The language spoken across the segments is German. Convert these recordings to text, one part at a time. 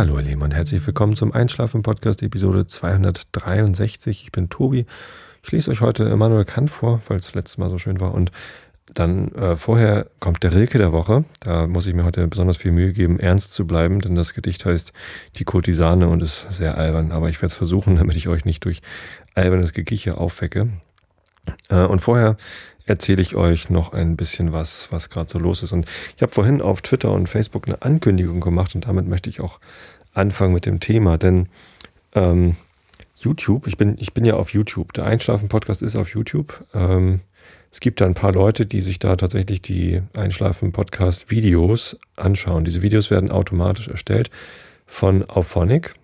Hallo ihr Lieben und herzlich willkommen zum Einschlafen-Podcast Episode 263. Ich bin Tobi. Ich lese euch heute Immanuel Kant vor, weil es letztes Mal so schön war. Und dann äh, vorher kommt der Rilke der Woche. Da muss ich mir heute besonders viel Mühe geben, ernst zu bleiben, denn das Gedicht heißt Die Kurtisane und ist sehr albern. Aber ich werde es versuchen, damit ich euch nicht durch albernes Gekicher aufwecke. Äh, und vorher erzähle ich euch noch ein bisschen was, was gerade so los ist. Und ich habe vorhin auf Twitter und Facebook eine Ankündigung gemacht und damit möchte ich auch anfangen mit dem Thema, denn ähm, YouTube, ich bin, ich bin ja auf YouTube. Der Einschlafen-Podcast ist auf YouTube. Ähm, es gibt da ein paar Leute, die sich da tatsächlich die Einschlafen-Podcast-Videos anschauen. Diese Videos werden automatisch erstellt von Auphonic,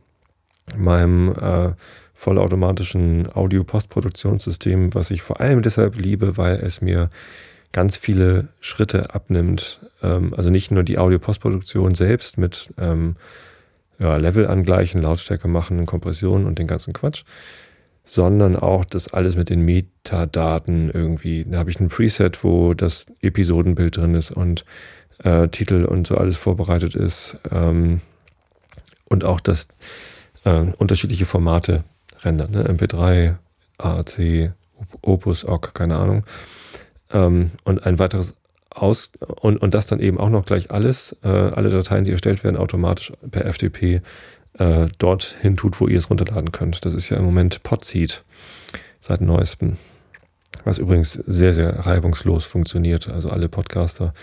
meinem äh, vollautomatischen Audio-Postproduktionssystem, was ich vor allem deshalb liebe, weil es mir ganz viele Schritte abnimmt. Ähm, also nicht nur die Audio-Postproduktion selbst mit ähm, ja, Level angleichen, Lautstärke machen, Kompression und den ganzen Quatsch, sondern auch das alles mit den Metadaten irgendwie. Da habe ich ein Preset, wo das Episodenbild drin ist und äh, Titel und so alles vorbereitet ist. Ähm, und auch das äh, unterschiedliche Formate rendern, ne? MP3, AAC, Opus, OGG, keine Ahnung. Ähm, und ein weiteres aus und, und das dann eben auch noch gleich alles, äh, alle Dateien, die erstellt werden, automatisch per FTP äh, dorthin tut, wo ihr es runterladen könnt. Das ist ja im Moment Podseed seit neuestem. Was übrigens sehr, sehr reibungslos funktioniert. Also alle Podcaster,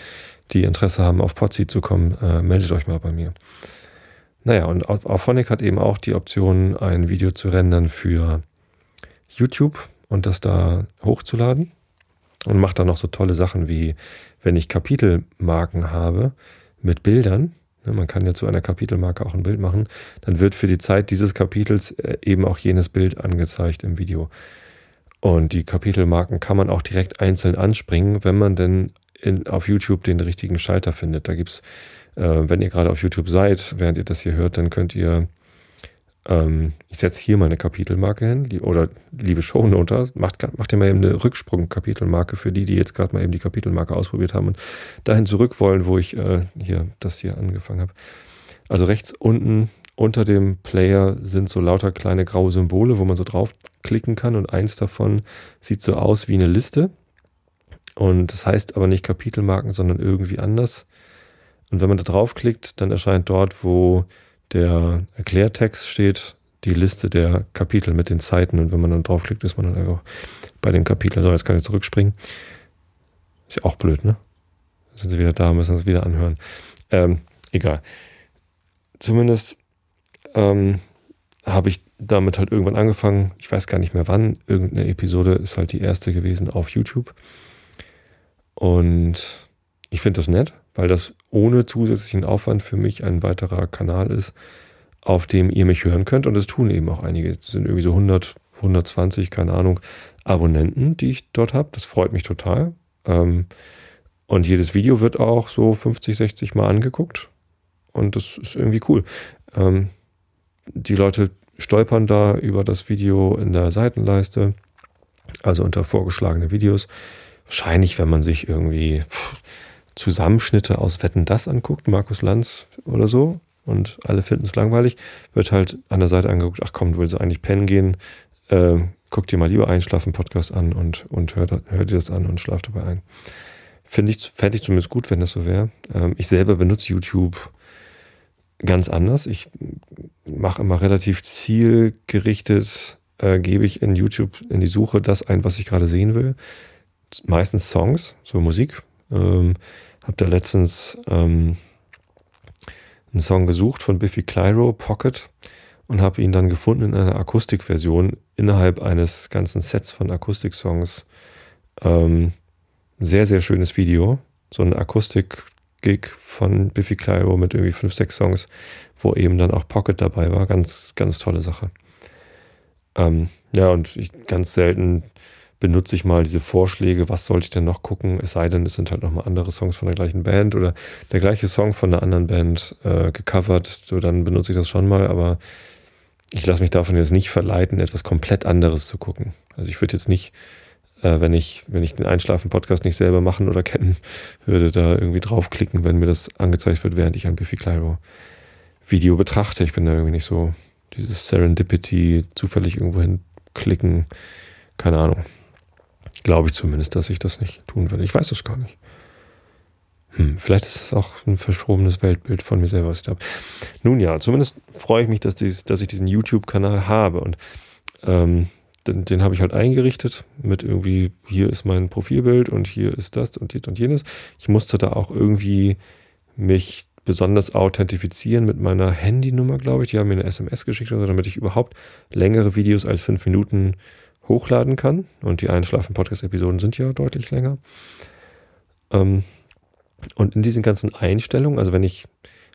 die Interesse haben, auf Podseed zu kommen, äh, meldet euch mal bei mir. Naja, und Auphonic hat eben auch die Option, ein Video zu rendern für YouTube und das da hochzuladen. Und macht dann noch so tolle Sachen wie, wenn ich Kapitelmarken habe mit Bildern, ne, man kann ja zu einer Kapitelmarke auch ein Bild machen, dann wird für die Zeit dieses Kapitels äh, eben auch jenes Bild angezeigt im Video. Und die Kapitelmarken kann man auch direkt einzeln anspringen, wenn man denn in, auf YouTube den richtigen Schalter findet. Da gibt es äh, wenn ihr gerade auf YouTube seid, während ihr das hier hört, dann könnt ihr, ähm, ich setze hier mal eine Kapitelmarke hin, oder liebe Shownoter, macht, macht ihr mal eben eine Rücksprung-Kapitelmarke für die, die jetzt gerade mal eben die Kapitelmarke ausprobiert haben und dahin zurück wollen, wo ich äh, hier das hier angefangen habe. Also rechts unten unter dem Player sind so lauter kleine graue Symbole, wo man so draufklicken kann und eins davon sieht so aus wie eine Liste. Und das heißt aber nicht Kapitelmarken, sondern irgendwie anders. Und wenn man da draufklickt, dann erscheint dort, wo der Erklärtext steht, die Liste der Kapitel mit den Zeiten. Und wenn man dann draufklickt, ist man dann einfach bei dem Kapitel. So, jetzt kann ich zurückspringen. Ist ja auch blöd, ne? sind sie wieder da, müssen sie wieder anhören. Ähm, egal. Zumindest ähm, habe ich damit halt irgendwann angefangen. Ich weiß gar nicht mehr wann. Irgendeine Episode ist halt die erste gewesen auf YouTube. Und ich finde das nett, weil das ohne zusätzlichen Aufwand für mich ein weiterer Kanal ist, auf dem ihr mich hören könnt. Und das tun eben auch einige. Es sind irgendwie so 100, 120, keine Ahnung, Abonnenten, die ich dort habe. Das freut mich total. Ähm, und jedes Video wird auch so 50, 60 Mal angeguckt. Und das ist irgendwie cool. Ähm, die Leute stolpern da über das Video in der Seitenleiste, also unter vorgeschlagene Videos. Wahrscheinlich, wenn man sich irgendwie Zusammenschnitte aus Wetten das anguckt, Markus Lanz oder so, und alle finden es langweilig, wird halt an der Seite angeguckt, ach komm, du willst eigentlich pennen gehen, äh, guck dir mal lieber Einschlafen-Podcast an und, und hör, hör dir das an und schlaf dabei ein. Finde ich, fände ich zumindest gut, wenn das so wäre. Ähm, ich selber benutze YouTube ganz anders. Ich mache immer relativ zielgerichtet, äh, gebe ich in YouTube in die Suche das ein, was ich gerade sehen will. Meistens Songs, so Musik, ähm, hab da letztens ähm, einen Song gesucht von Biffy Clyro, Pocket, und habe ihn dann gefunden in einer Akustikversion innerhalb eines ganzen Sets von Akustiksongs. Ähm, sehr, sehr schönes Video. So ein Akustik-Gig von Biffy Clyro mit irgendwie fünf, sechs Songs, wo eben dann auch Pocket dabei war. Ganz, ganz tolle Sache. Ähm, ja, und ich ganz selten benutze ich mal diese Vorschläge, was sollte ich denn noch gucken, es sei denn, es sind halt nochmal andere Songs von der gleichen Band oder der gleiche Song von einer anderen Band äh, gecovert, so dann benutze ich das schon mal, aber ich lasse mich davon jetzt nicht verleiten, etwas komplett anderes zu gucken. Also ich würde jetzt nicht, äh, wenn ich, wenn ich den Einschlafen-Podcast nicht selber machen oder kennen würde, da irgendwie draufklicken, wenn mir das angezeigt wird, während ich ein Biffy Clyro Video betrachte. Ich bin da irgendwie nicht so dieses Serendipity, zufällig irgendwo hinklicken. Keine Ahnung. Glaube ich zumindest, dass ich das nicht tun würde. Ich weiß es gar nicht. Hm, vielleicht ist es auch ein verschobenes Weltbild von mir selber, was ich habe. Nun ja, zumindest freue ich mich, dass, dies, dass ich diesen YouTube-Kanal habe. Und ähm, den, den habe ich halt eingerichtet mit irgendwie, hier ist mein Profilbild und hier ist das und dies und jenes. Ich musste da auch irgendwie mich besonders authentifizieren mit meiner Handynummer, glaube ich. Die haben mir eine SMS geschickt, damit ich überhaupt längere Videos als fünf Minuten hochladen kann. Und die Einschlafen-Podcast-Episoden sind ja deutlich länger. Ähm, und in diesen ganzen Einstellungen, also wenn ich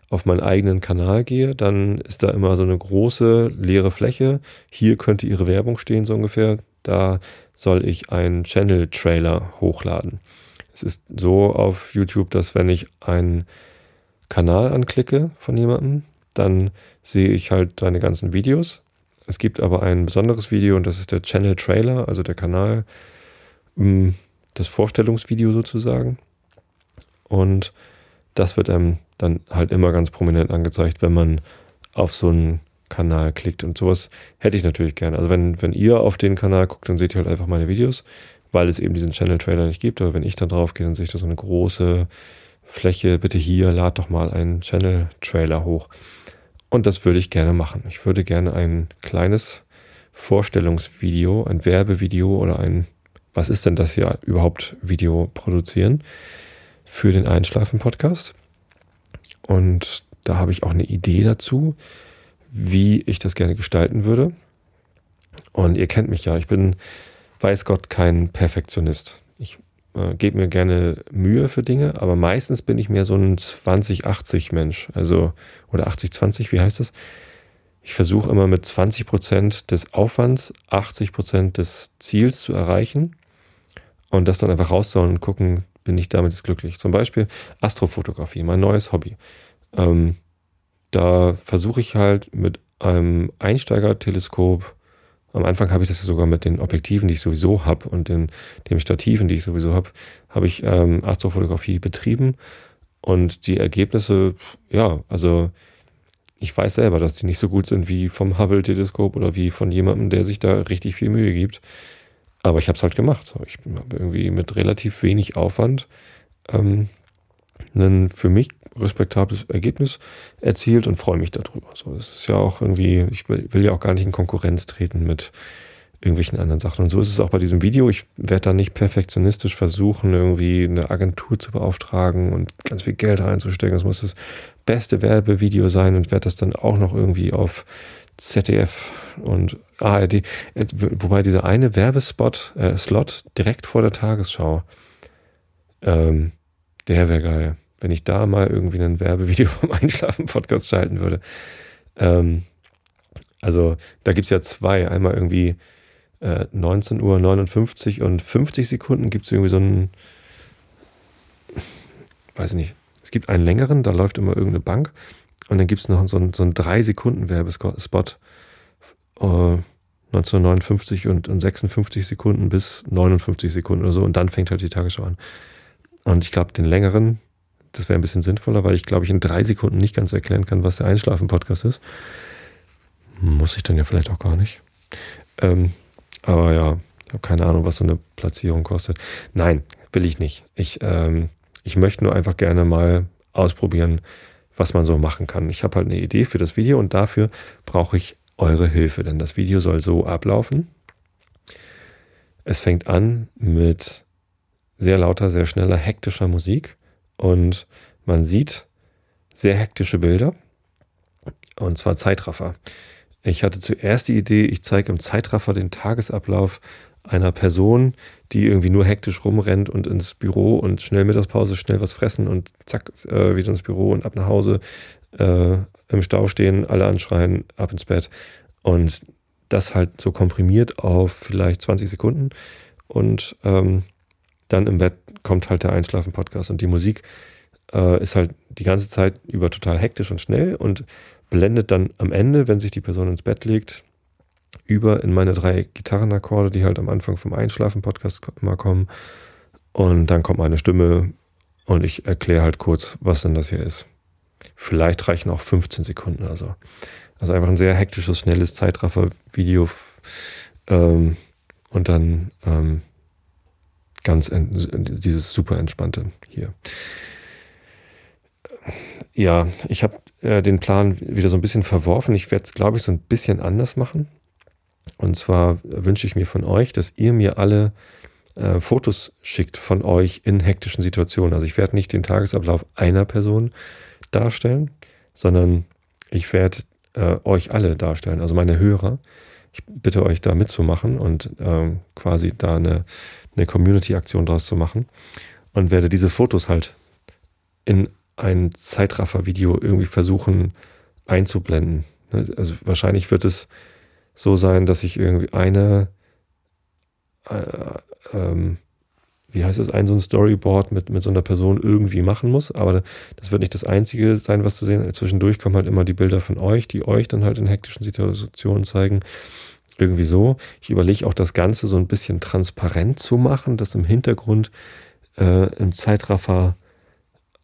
auf meinen eigenen Kanal gehe, dann ist da immer so eine große leere Fläche. Hier könnte Ihre Werbung stehen, so ungefähr. Da soll ich einen Channel-Trailer hochladen. Es ist so auf YouTube, dass wenn ich einen Kanal anklicke von jemandem, dann sehe ich halt seine ganzen Videos. Es gibt aber ein besonderes Video und das ist der Channel Trailer, also der Kanal, mm, das Vorstellungsvideo sozusagen. Und das wird einem dann halt immer ganz prominent angezeigt, wenn man auf so einen Kanal klickt. Und sowas hätte ich natürlich gerne. Also wenn, wenn ihr auf den Kanal guckt, dann seht ihr halt einfach meine Videos, weil es eben diesen Channel-Trailer nicht gibt. Aber wenn ich dann drauf gehe, dann sehe ich da so eine große Fläche. Bitte hier, lad doch mal einen Channel-Trailer hoch. Und das würde ich gerne machen. Ich würde gerne ein kleines Vorstellungsvideo, ein Werbevideo oder ein, was ist denn das hier überhaupt, Video produzieren für den Einschlafen-Podcast. Und da habe ich auch eine Idee dazu, wie ich das gerne gestalten würde. Und ihr kennt mich ja, ich bin, weiß Gott, kein Perfektionist. Äh, gebe mir gerne Mühe für Dinge, aber meistens bin ich mehr so ein 20-80 Mensch. Also, oder 80-20, wie heißt das? Ich versuche immer mit 20 Prozent des Aufwands 80 Prozent des Ziels zu erreichen und das dann einfach rauszuhauen und gucken, bin ich damit jetzt glücklich. Zum Beispiel Astrofotografie, mein neues Hobby. Ähm, da versuche ich halt mit einem Einsteigerteleskop, am Anfang habe ich das sogar mit den Objektiven, die ich sowieso habe und den, den Stativen, die ich sowieso habe, habe ich ähm, Astrofotografie betrieben und die Ergebnisse, ja, also ich weiß selber, dass die nicht so gut sind wie vom Hubble-Teleskop oder wie von jemandem, der sich da richtig viel Mühe gibt. Aber ich habe es halt gemacht. Ich habe irgendwie mit relativ wenig Aufwand ähm, ein für mich respektables Ergebnis erzielt und freue mich darüber. So, das ist ja auch irgendwie, ich will, will, ja auch gar nicht in Konkurrenz treten mit irgendwelchen anderen Sachen. Und so ist es auch bei diesem Video. Ich werde da nicht perfektionistisch versuchen, irgendwie eine Agentur zu beauftragen und ganz viel Geld reinzustecken. Es muss das beste Werbevideo sein und werde das dann auch noch irgendwie auf ZDF und ARD, äh, wobei dieser eine Werbespot, äh, Slot direkt vor der Tagesschau, ähm, der wäre geil, wenn ich da mal irgendwie ein Werbevideo vom Einschlafen-Podcast schalten würde. Ähm, also da gibt es ja zwei, einmal irgendwie äh, 19.59 Uhr und 50 Sekunden gibt es irgendwie so einen, weiß ich nicht, es gibt einen längeren, da läuft immer irgendeine Bank und dann gibt es noch so einen, so einen 3-Sekunden-Werbespot. Äh, 1959 und, und 56 Sekunden bis 59 Sekunden oder so. Und dann fängt halt die Tagesschau an. Und ich glaube, den längeren, das wäre ein bisschen sinnvoller, weil ich glaube, ich in drei Sekunden nicht ganz erklären kann, was der Einschlafen-Podcast ist. Muss ich dann ja vielleicht auch gar nicht. Ähm, aber ja, ich habe keine Ahnung, was so eine Platzierung kostet. Nein, will ich nicht. Ich, ähm, ich möchte nur einfach gerne mal ausprobieren, was man so machen kann. Ich habe halt eine Idee für das Video und dafür brauche ich eure Hilfe, denn das Video soll so ablaufen. Es fängt an mit sehr lauter, sehr schneller, hektischer Musik und man sieht sehr hektische Bilder und zwar Zeitraffer. Ich hatte zuerst die Idee, ich zeige im Zeitraffer den Tagesablauf einer Person, die irgendwie nur hektisch rumrennt und ins Büro und schnell Mittagspause, schnell was fressen und zack, äh, wieder ins Büro und ab nach Hause, äh, im Stau stehen, alle anschreien, ab ins Bett. Und das halt so komprimiert auf vielleicht 20 Sekunden. Und ähm, dann im Bett kommt halt der Einschlafen-Podcast und die Musik äh, ist halt die ganze Zeit über total hektisch und schnell und blendet dann am Ende, wenn sich die Person ins Bett legt, über in meine drei Gitarrenakkorde, die halt am Anfang vom Einschlafen-Podcast immer kommen. Und dann kommt meine Stimme und ich erkläre halt kurz, was denn das hier ist. Vielleicht reichen auch 15 Sekunden oder so. Also einfach ein sehr hektisches, schnelles Zeitraffer-Video ähm, und dann ähm, ganz dieses super entspannte hier. Ja, ich habe äh, den Plan wieder so ein bisschen verworfen. Ich werde es, glaube ich, so ein bisschen anders machen. Und zwar wünsche ich mir von euch, dass ihr mir alle äh, Fotos schickt von euch in hektischen Situationen. Also ich werde nicht den Tagesablauf einer Person darstellen, sondern ich werde äh, euch alle darstellen, also meine Hörer. Ich bitte euch da mitzumachen und ähm, quasi da eine, eine Community-Aktion draus zu machen und werde diese Fotos halt in ein Zeitraffer-Video irgendwie versuchen einzublenden. Ne, also wahrscheinlich wird es so sein, dass ich irgendwie eine, äh, ähm, wie heißt es, ein so ein Storyboard mit, mit so einer Person irgendwie machen muss. Aber das wird nicht das Einzige sein, was zu sehen. Zwischendurch kommen halt immer die Bilder von euch, die euch dann halt in hektischen Situationen zeigen. Irgendwie so. Ich überlege auch das Ganze so ein bisschen transparent zu machen, dass im Hintergrund äh, im Zeitraffer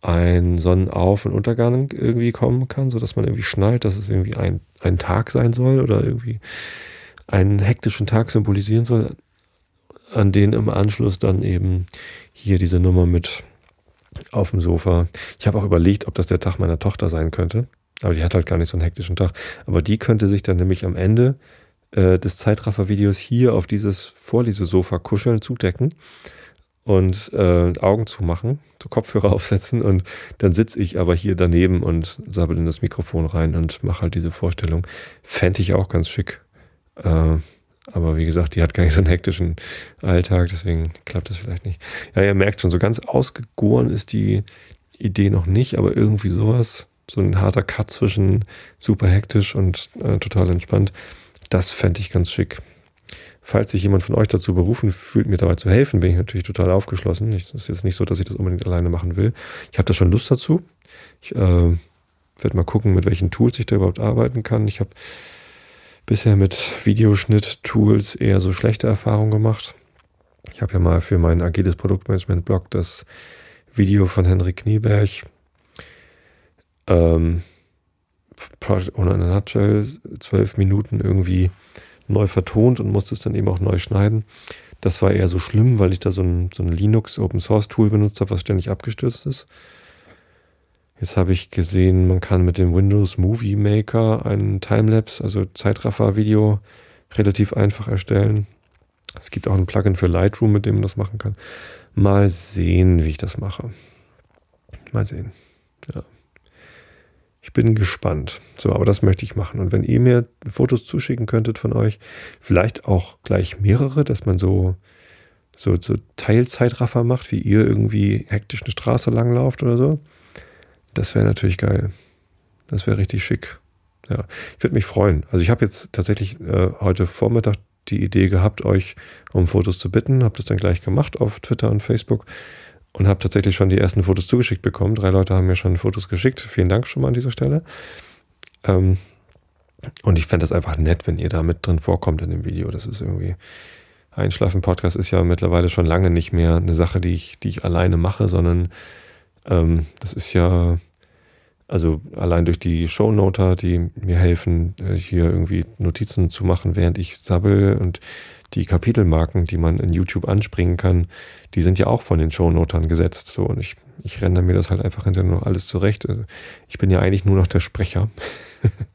ein Sonnenauf- und Untergang irgendwie kommen kann, sodass man irgendwie schnallt, dass es irgendwie ein, ein Tag sein soll oder irgendwie einen hektischen Tag symbolisieren soll, an den im Anschluss dann eben hier diese Nummer mit auf dem Sofa. Ich habe auch überlegt, ob das der Tag meiner Tochter sein könnte, aber die hat halt gar nicht so einen hektischen Tag. Aber die könnte sich dann nämlich am Ende äh, des Zeitraffer-Videos hier auf dieses Vorlesesofa kuscheln, zudecken und äh, Augen zumachen, so Kopfhörer aufsetzen und dann sitze ich aber hier daneben und sabbel in das Mikrofon rein und mache halt diese Vorstellung. Fände ich auch ganz schick. Äh, aber wie gesagt, die hat gar nicht so einen hektischen Alltag, deswegen klappt das vielleicht nicht. Ja, ihr merkt schon, so ganz ausgegoren ist die Idee noch nicht, aber irgendwie sowas, so ein harter Cut zwischen super hektisch und äh, total entspannt, das fände ich ganz schick. Falls sich jemand von euch dazu berufen fühlt, mir dabei zu helfen, bin ich natürlich total aufgeschlossen. Es ist jetzt nicht so, dass ich das unbedingt alleine machen will. Ich habe da schon Lust dazu. Ich äh, werde mal gucken, mit welchen Tools ich da überhaupt arbeiten kann. Ich habe bisher mit Videoschnitt-Tools eher so schlechte Erfahrungen gemacht. Ich habe ja mal für mein agiles Produktmanagement-Blog das Video von Henrik Knieberg ähm, Project Owner in Nutshell, zwölf Minuten irgendwie neu vertont und musste es dann eben auch neu schneiden. Das war eher so schlimm, weil ich da so ein, so ein Linux Open Source Tool benutzt habe, was ständig abgestürzt ist. Jetzt habe ich gesehen, man kann mit dem Windows Movie Maker einen Timelapse, also Zeitraffer-Video, relativ einfach erstellen. Es gibt auch ein Plugin für Lightroom, mit dem man das machen kann. Mal sehen, wie ich das mache. Mal sehen. Ja. Ich bin gespannt. So, aber das möchte ich machen. Und wenn ihr mir Fotos zuschicken könntet von euch, vielleicht auch gleich mehrere, dass man so, so, so Teilzeitraffer macht, wie ihr irgendwie hektisch eine Straße langlauft oder so, das wäre natürlich geil. Das wäre richtig schick. Ja, ich würde mich freuen. Also ich habe jetzt tatsächlich äh, heute Vormittag die Idee gehabt, euch um Fotos zu bitten, habe das dann gleich gemacht auf Twitter und Facebook und habe tatsächlich schon die ersten Fotos zugeschickt bekommen. Drei Leute haben mir schon Fotos geschickt. Vielen Dank schon mal an dieser Stelle. Ähm, und ich fände das einfach nett, wenn ihr da mit drin vorkommt in dem Video. Das ist irgendwie. Einschlafen-Podcast ist ja mittlerweile schon lange nicht mehr eine Sache, die ich, die ich alleine mache, sondern ähm, das ist ja, also allein durch die Shownoter, die mir helfen, äh, hier irgendwie Notizen zu machen, während ich sabbel und die Kapitelmarken, die man in YouTube anspringen kann, die sind ja auch von den Shownotern gesetzt. So, und ich, ich renne mir das halt einfach hinterher noch alles zurecht. Also, ich bin ja eigentlich nur noch der Sprecher.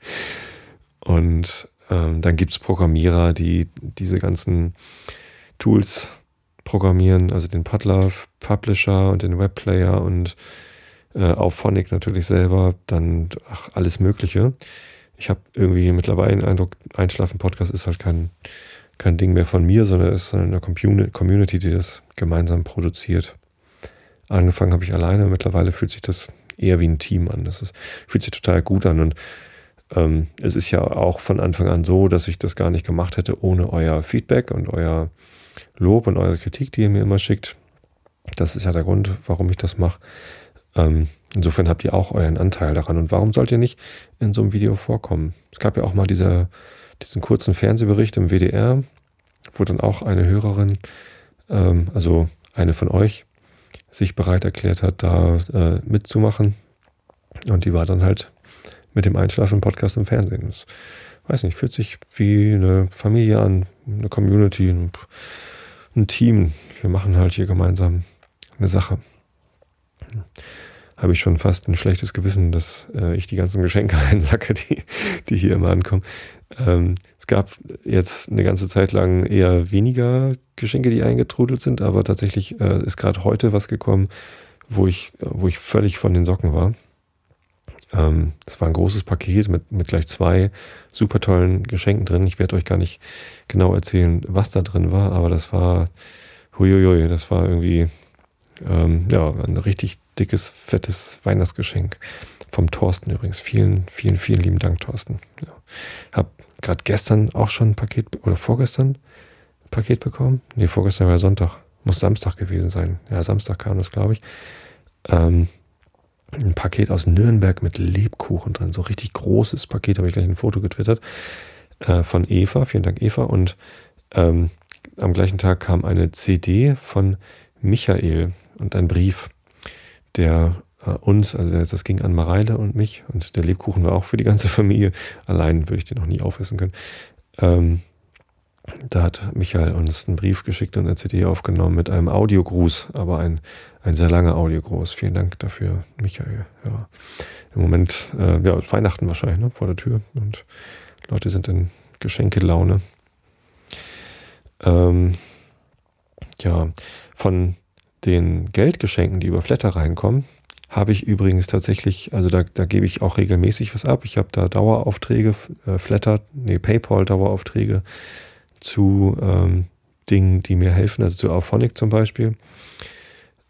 und ähm, dann gibt es Programmierer, die diese ganzen Tools programmieren, also den Padlove Publisher und den Webplayer und äh, auf Phonic natürlich selber, dann ach, alles Mögliche. Ich habe irgendwie mittlerweile den Eindruck, Einschlafen-Podcast ist halt kein kein Ding mehr von mir, sondern es ist eine Community, die das gemeinsam produziert. Angefangen habe ich alleine, mittlerweile fühlt sich das eher wie ein Team an. Das ist, fühlt sich total gut an und ähm, es ist ja auch von Anfang an so, dass ich das gar nicht gemacht hätte ohne euer Feedback und euer Lob und eure Kritik, die ihr mir immer schickt. Das ist ja der Grund, warum ich das mache. Ähm, insofern habt ihr auch euren Anteil daran. Und warum sollt ihr nicht in so einem Video vorkommen? Es gab ja auch mal diese diesen kurzen Fernsehbericht im WDR, wo dann auch eine Hörerin, ähm, also eine von euch, sich bereit erklärt hat, da äh, mitzumachen. Und die war dann halt mit dem Einschlafen-Podcast im Fernsehen. Das, weiß nicht, fühlt sich wie eine Familie an, eine Community, ein, ein Team. Wir machen halt hier gemeinsam eine Sache. Habe ich schon fast ein schlechtes Gewissen, dass äh, ich die ganzen Geschenke einsacke, die, die hier immer ankommen. Ähm, es gab jetzt eine ganze Zeit lang eher weniger Geschenke, die eingetrudelt sind, aber tatsächlich äh, ist gerade heute was gekommen, wo ich, wo ich völlig von den Socken war. Ähm, das war ein großes Paket mit, mit gleich zwei super tollen Geschenken drin. Ich werde euch gar nicht genau erzählen, was da drin war, aber das war, huiuiui, das war irgendwie, ähm, ja, ein richtig dickes, fettes Weihnachtsgeschenk. Vom Thorsten übrigens. Vielen, vielen, vielen lieben Dank, Thorsten. Ja. Hab gerade gestern auch schon ein Paket, oder vorgestern ein Paket bekommen. Nee, vorgestern war Sonntag. Muss Samstag gewesen sein. Ja, Samstag kam das, glaube ich. Ähm, ein Paket aus Nürnberg mit Lebkuchen drin. So richtig großes Paket, habe ich gleich ein Foto getwittert. Äh, von Eva. Vielen Dank, Eva. Und ähm, am gleichen Tag kam eine CD von Michael und ein Brief, der äh, uns, also das ging an Mareile und mich und der Lebkuchen war auch für die ganze Familie. Allein würde ich den noch nie aufessen können. Ähm, da hat Michael uns einen Brief geschickt und eine CD aufgenommen mit einem Audiogruß, aber ein, ein sehr langer Audiogruß. Vielen Dank dafür, Michael. Ja. Im Moment, äh, ja, Weihnachten wahrscheinlich, ne, vor der Tür und Leute sind in Geschenkelaune. Ähm, ja, von den Geldgeschenken, die über Flatter reinkommen, habe ich übrigens tatsächlich, also da, da gebe ich auch regelmäßig was ab. Ich habe da Daueraufträge, äh, Flatter, nee, PayPal-Daueraufträge zu ähm, Dingen, die mir helfen, also zu Auphonic zum Beispiel,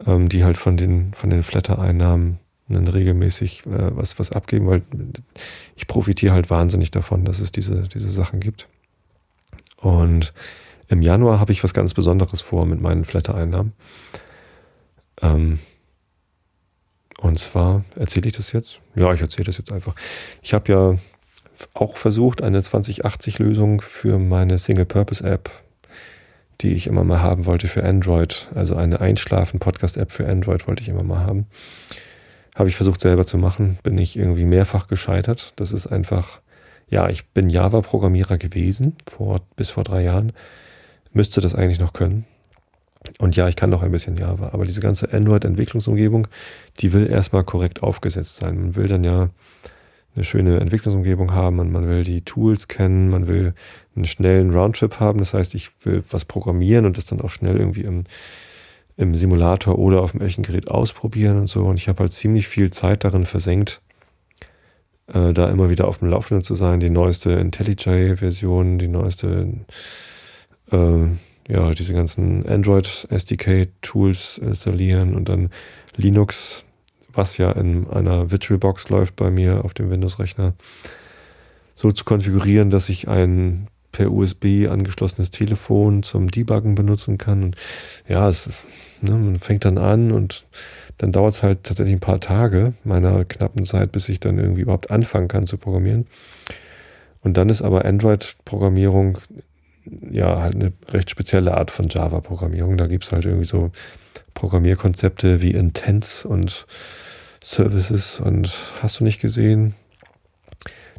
ähm, die halt von den, von den Flatter-Einnahmen regelmäßig äh, was, was abgeben, weil ich profitiere halt wahnsinnig davon, dass es diese, diese Sachen gibt. Und im Januar habe ich was ganz Besonderes vor mit meinen Flatter-Einnahmen. Ähm, und zwar, erzähle ich das jetzt? Ja, ich erzähle das jetzt einfach. Ich habe ja auch versucht, eine 2080-Lösung für meine Single-Purpose-App, die ich immer mal haben wollte für Android, also eine Einschlafen-Podcast-App für Android wollte ich immer mal haben. Habe ich versucht selber zu machen, bin ich irgendwie mehrfach gescheitert. Das ist einfach, ja, ich bin Java-Programmierer gewesen, vor, bis vor drei Jahren. Müsste das eigentlich noch können. Und ja, ich kann noch ein bisschen Java, aber diese ganze Android-Entwicklungsumgebung, die will erstmal korrekt aufgesetzt sein. Man will dann ja eine schöne Entwicklungsumgebung haben und man will die Tools kennen, man will einen schnellen Roundtrip haben. Das heißt, ich will was programmieren und das dann auch schnell irgendwie im, im Simulator oder auf dem echten Gerät ausprobieren und so. Und ich habe halt ziemlich viel Zeit darin versenkt, äh, da immer wieder auf dem Laufenden zu sein, die neueste IntelliJ-Version, die neueste, äh, ja, diese ganzen Android SDK-Tools installieren und dann Linux was ja in einer VirtualBox läuft bei mir auf dem Windows-Rechner, so zu konfigurieren, dass ich ein per USB angeschlossenes Telefon zum Debuggen benutzen kann. Und ja, es ist, ne, man fängt dann an und dann dauert es halt tatsächlich ein paar Tage meiner knappen Zeit, bis ich dann irgendwie überhaupt anfangen kann zu programmieren. Und dann ist aber Android-Programmierung ja halt eine recht spezielle Art von Java-Programmierung. Da gibt es halt irgendwie so Programmierkonzepte wie Intents und Services und hast du nicht gesehen.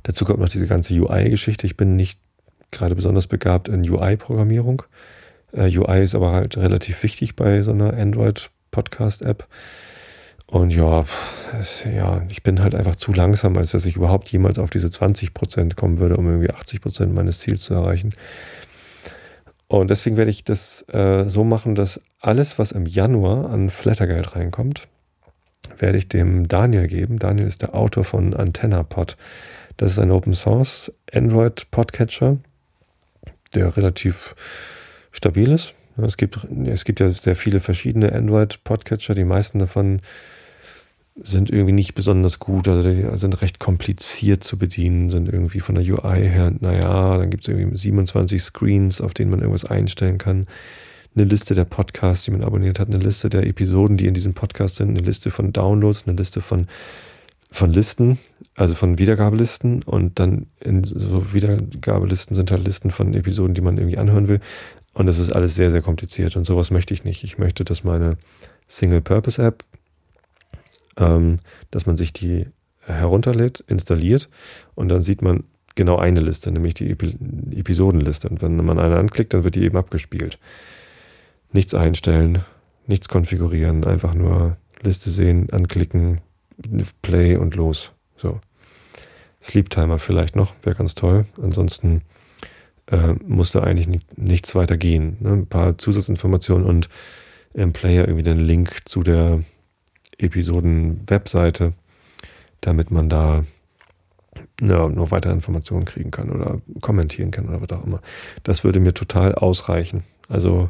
Dazu kommt noch diese ganze UI-Geschichte. Ich bin nicht gerade besonders begabt in UI-Programmierung. Äh, UI ist aber halt relativ wichtig bei so einer Android-Podcast-App. Und ja, es, ja, ich bin halt einfach zu langsam, als dass ich überhaupt jemals auf diese 20% kommen würde, um irgendwie 80% meines Ziels zu erreichen. Und deswegen werde ich das äh, so machen, dass alles, was im Januar an Flattergeld reinkommt, werde ich dem Daniel geben. Daniel ist der Autor von AntennaPod. Das ist ein Open Source Android Podcatcher, der relativ stabil ist. Es gibt, es gibt ja sehr viele verschiedene Android Podcatcher. Die meisten davon sind irgendwie nicht besonders gut, also die sind recht kompliziert zu bedienen, sind irgendwie von der UI her, naja, dann gibt es irgendwie 27 Screens, auf denen man irgendwas einstellen kann. Eine Liste der Podcasts, die man abonniert hat, eine Liste der Episoden, die in diesem Podcast sind, eine Liste von Downloads, eine Liste von, von Listen, also von Wiedergabelisten und dann in so Wiedergabelisten sind halt Listen von Episoden, die man irgendwie anhören will. Und das ist alles sehr, sehr kompliziert und sowas möchte ich nicht. Ich möchte, dass meine Single-Purpose-App ähm, dass man sich die herunterlädt, installiert und dann sieht man genau eine Liste, nämlich die Epi Episodenliste. Und wenn man eine anklickt, dann wird die eben abgespielt. Nichts einstellen, nichts konfigurieren, einfach nur Liste sehen, anklicken, Play und los. So. Sleep Timer vielleicht noch, wäre ganz toll. Ansonsten äh, musste eigentlich nicht, nichts weiter gehen. Ne? Ein paar Zusatzinformationen und im Player irgendwie den Link zu der Episoden-Webseite, damit man da ja, noch weitere Informationen kriegen kann oder kommentieren kann oder was auch immer. Das würde mir total ausreichen. Also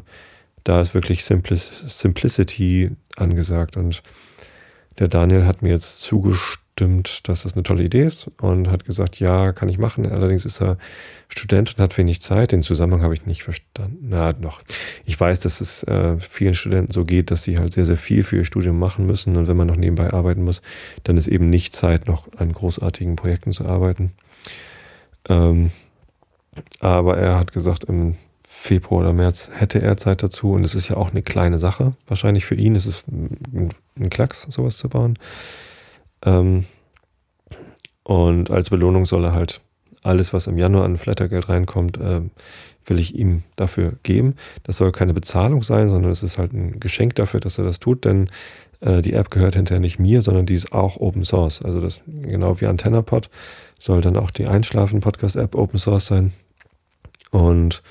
da ist wirklich Simpli Simplicity angesagt und der Daniel hat mir jetzt zugestimmt stimmt, dass das eine tolle Idee ist und hat gesagt, ja, kann ich machen. Allerdings ist er Student und hat wenig Zeit. Den Zusammenhang habe ich nicht verstanden. Na, noch. Ich weiß, dass es äh, vielen Studenten so geht, dass sie halt sehr, sehr viel für ihr Studium machen müssen und wenn man noch nebenbei arbeiten muss, dann ist eben nicht Zeit, noch an großartigen Projekten zu arbeiten. Ähm, aber er hat gesagt, im Februar oder März hätte er Zeit dazu und es ist ja auch eine kleine Sache. Wahrscheinlich für ihn ist es ein Klacks, sowas zu bauen. Ähm, und als Belohnung soll er halt alles, was im Januar an Flattergeld reinkommt, äh, will ich ihm dafür geben. Das soll keine Bezahlung sein, sondern es ist halt ein Geschenk dafür, dass er das tut, denn äh, die App gehört hinterher nicht mir, sondern die ist auch Open Source. Also das genau wie AntennaPod soll dann auch die Einschlafen-Podcast-App Open Source sein. Und